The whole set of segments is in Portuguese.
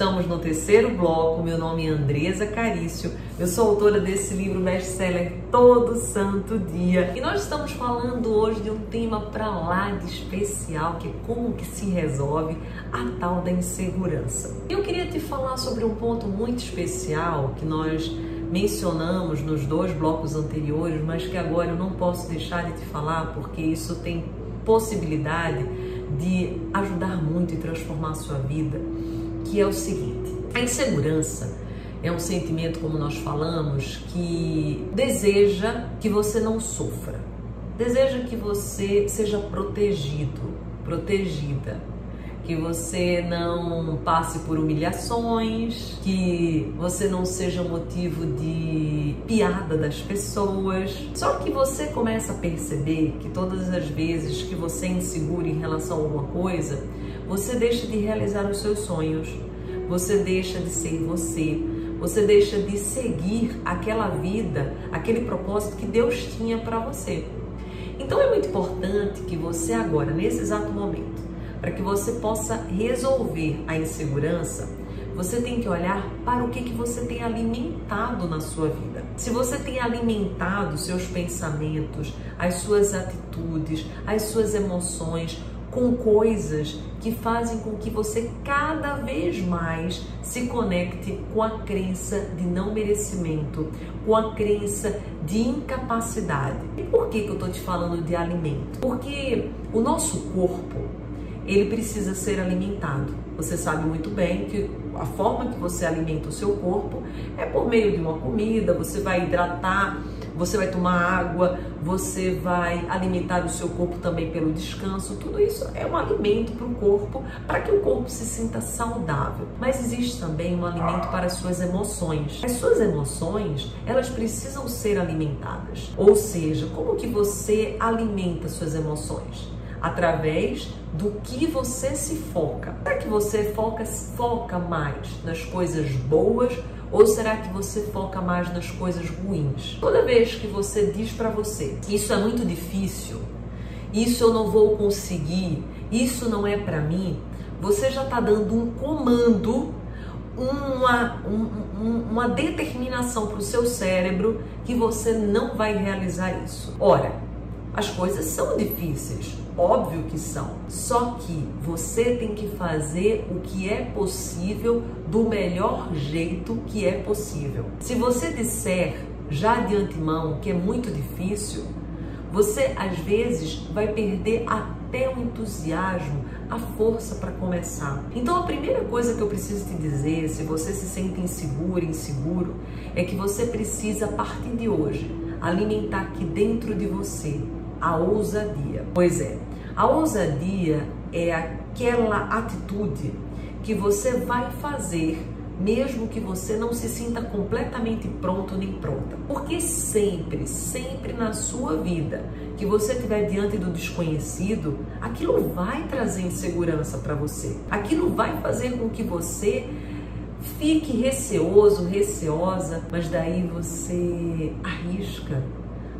Estamos no terceiro bloco. Meu nome é Andresa Carício. Eu sou autora desse livro best-seller Todo Santo Dia. E nós estamos falando hoje de um tema para lá de especial, que é como que se resolve a tal da insegurança. Eu queria te falar sobre um ponto muito especial que nós mencionamos nos dois blocos anteriores, mas que agora eu não posso deixar de te falar porque isso tem possibilidade de ajudar muito e transformar a sua vida que é o seguinte: a insegurança é um sentimento, como nós falamos, que deseja que você não sofra, deseja que você seja protegido, protegida, que você não passe por humilhações, que você não seja motivo de piada das pessoas. Só que você começa a perceber que todas as vezes que você é inseguro em relação a alguma coisa, você deixa de realizar os seus sonhos, você deixa de ser você, você deixa de seguir aquela vida, aquele propósito que Deus tinha para você. Então é muito importante que você agora, nesse exato momento, para que você possa resolver a insegurança, você tem que olhar para o que, que você tem alimentado na sua vida. Se você tem alimentado seus pensamentos, as suas atitudes, as suas emoções com coisas que fazem com que você cada vez mais se conecte com a crença de não merecimento, com a crença de incapacidade. E por que, que eu estou te falando de alimento? Porque o nosso corpo ele precisa ser alimentado. Você sabe muito bem que a forma que você alimenta o seu corpo é por meio de uma comida, você vai hidratar você vai tomar água, você vai alimentar o seu corpo também pelo descanso. Tudo isso é um alimento para o corpo, para que o corpo se sinta saudável. Mas existe também um alimento para as suas emoções. As suas emoções, elas precisam ser alimentadas. Ou seja, como que você alimenta suas emoções? através do que você se foca. Será que você foca, foca mais nas coisas boas ou será que você foca mais nas coisas ruins? Toda vez que você diz para você, isso é muito difícil, isso eu não vou conseguir, isso não é para mim, você já está dando um comando, uma, um, uma determinação para o seu cérebro que você não vai realizar isso. Ora, as coisas são difíceis, óbvio que são. Só que você tem que fazer o que é possível do melhor jeito que é possível. Se você disser já de antemão que é muito difícil, você às vezes vai perder até o entusiasmo, a força para começar. Então a primeira coisa que eu preciso te dizer, se você se sente inseguro, inseguro, é que você precisa a partir de hoje alimentar aqui dentro de você a ousadia. Pois é, a ousadia é aquela atitude que você vai fazer mesmo que você não se sinta completamente pronto nem pronta. Porque sempre, sempre na sua vida que você estiver diante do desconhecido, aquilo vai trazer insegurança para você. Aquilo vai fazer com que você fique receoso, receosa, mas daí você arrisca,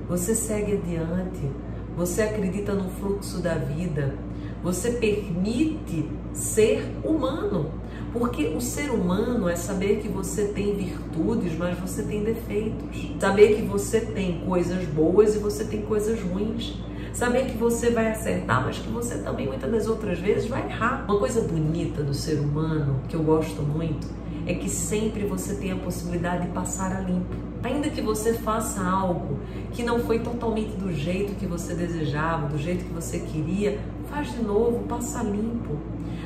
você segue adiante, você acredita no fluxo da vida, você permite ser humano. Porque o ser humano é saber que você tem virtudes, mas você tem defeitos. Saber que você tem coisas boas e você tem coisas ruins. Saber que você vai acertar, mas que você também muitas das outras vezes vai errar. Uma coisa bonita do ser humano, que eu gosto muito, é que sempre você tem a possibilidade de passar a limpo. Ainda que você faça algo que não foi totalmente do jeito que você desejava, do jeito que você queria, faz de novo, passa limpo.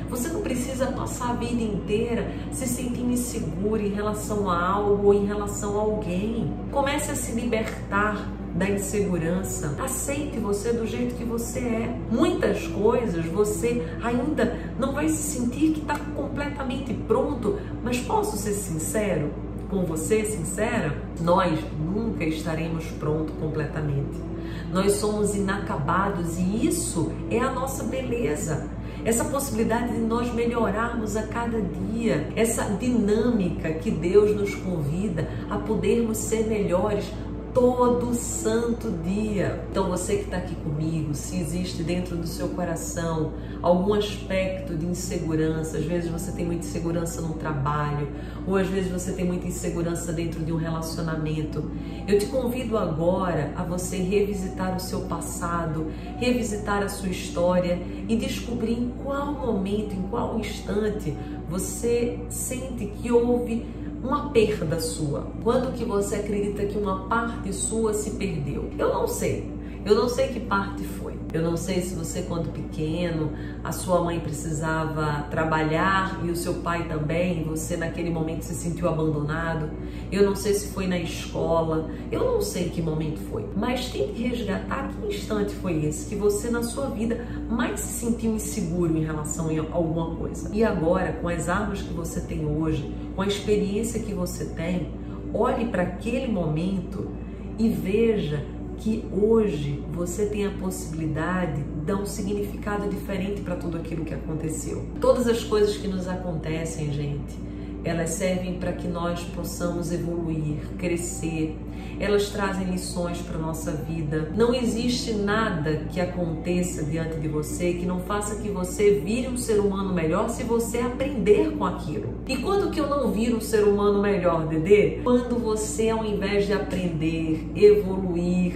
Você não precisa passar a vida inteira se sentindo inseguro em relação a algo ou em relação a alguém. Comece a se libertar da insegurança. Aceite você do jeito que você é. Muitas coisas você ainda não vai se sentir que está completamente pronto, mas posso ser sincero com você, sincera? Nós nunca estaremos prontos completamente. nós somos inacabados e isso é a nossa beleza essa possibilidade de nós melhorarmos a cada dia, essa dinâmica que Deus nos convida a podermos ser melhores todo santo dia. Então, você que está aqui comigo, se existe dentro do seu coração algum aspecto de insegurança, às vezes você tem muita insegurança no trabalho, ou às vezes você tem muita insegurança dentro de um relacionamento, eu te convido agora a você revisitar o seu passado, revisitar a sua história e descobrir em qual momento, em qual instante você sente que houve uma perda sua? Quando que você acredita que uma parte sua se perdeu? Eu não sei. Eu não sei que parte foi. Eu não sei se você, quando pequeno, a sua mãe precisava trabalhar e o seu pai também, você naquele momento se sentiu abandonado. Eu não sei se foi na escola. Eu não sei que momento foi. Mas tem que resgatar que instante foi esse que você, na sua vida, mais se sentiu inseguro em relação a alguma coisa. E agora, com as armas que você tem hoje, com a experiência que você tem, olhe para aquele momento e veja que hoje você tem a possibilidade de dar um significado diferente para tudo aquilo que aconteceu. Todas as coisas que nos acontecem, gente, elas servem para que nós possamos evoluir, crescer. Elas trazem lições para nossa vida. Não existe nada que aconteça diante de você que não faça que você vire um ser humano melhor se você aprender com aquilo. E quando que eu não viro um ser humano melhor, Dedê? Quando você, ao invés de aprender, evoluir,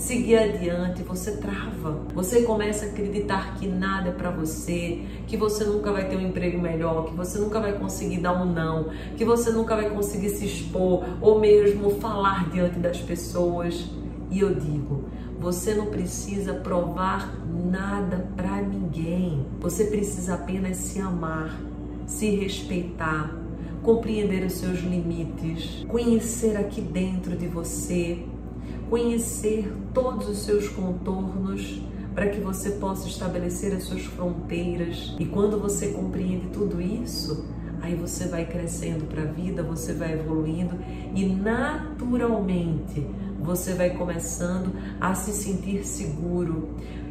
seguir adiante, você trava. Você começa a acreditar que nada é para você, que você nunca vai ter um emprego melhor, que você nunca vai conseguir dar um não, que você nunca vai conseguir se expor ou mesmo falar diante das pessoas. E eu digo, você não precisa provar nada para ninguém. Você precisa apenas se amar, se respeitar, compreender os seus limites, conhecer aqui dentro de você conhecer todos os seus contornos para que você possa estabelecer as suas fronteiras. E quando você compreende tudo isso, aí você vai crescendo para a vida, você vai evoluindo e naturalmente você vai começando a se sentir seguro.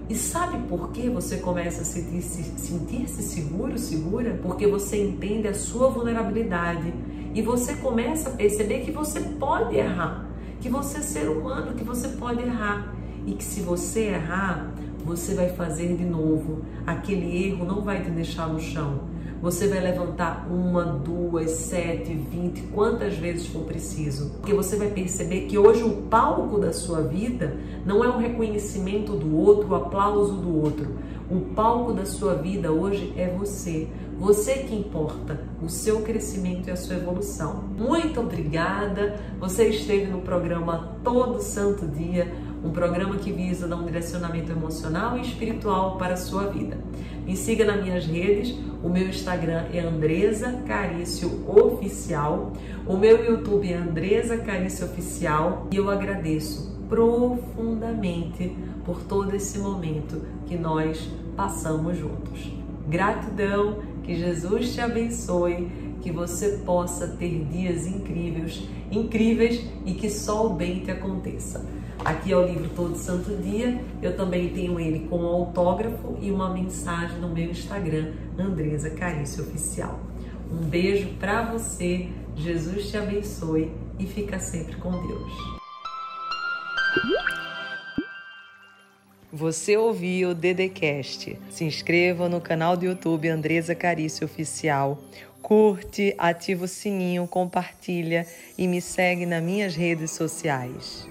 E sabe por que você começa a sentir-se sentir -se seguro, segura? Porque você entende a sua vulnerabilidade e você começa a perceber que você pode errar que você é ser humano, que você pode errar e que se você errar, você vai fazer de novo. Aquele erro não vai te deixar no chão. Você vai levantar uma, duas, sete, vinte, quantas vezes for preciso. Porque você vai perceber que hoje o palco da sua vida não é o reconhecimento do outro, o aplauso do outro. O palco da sua vida hoje é você. Você que importa, o seu crescimento e a sua evolução. Muito obrigada. Você esteve no programa Todo Santo Dia, um programa que visa dar um direcionamento emocional e espiritual para a sua vida. Me siga nas minhas redes. O meu Instagram é Andresa Carício Oficial. O meu YouTube é Andresa Carício Oficial. E eu agradeço profundamente por todo esse momento que nós passamos juntos. Gratidão, que Jesus te abençoe, que você possa ter dias incríveis, incríveis e que só o bem te aconteça. Aqui é o livro Todo Santo Dia. Eu também tenho ele com autógrafo e uma mensagem no meu Instagram, Andresa Carício Oficial. Um beijo para você. Jesus te abençoe e fica sempre com Deus. Você ouviu o Dedecast. Se inscreva no canal do YouTube Andresa Carício Oficial. Curte, ativa o sininho, compartilha e me segue nas minhas redes sociais.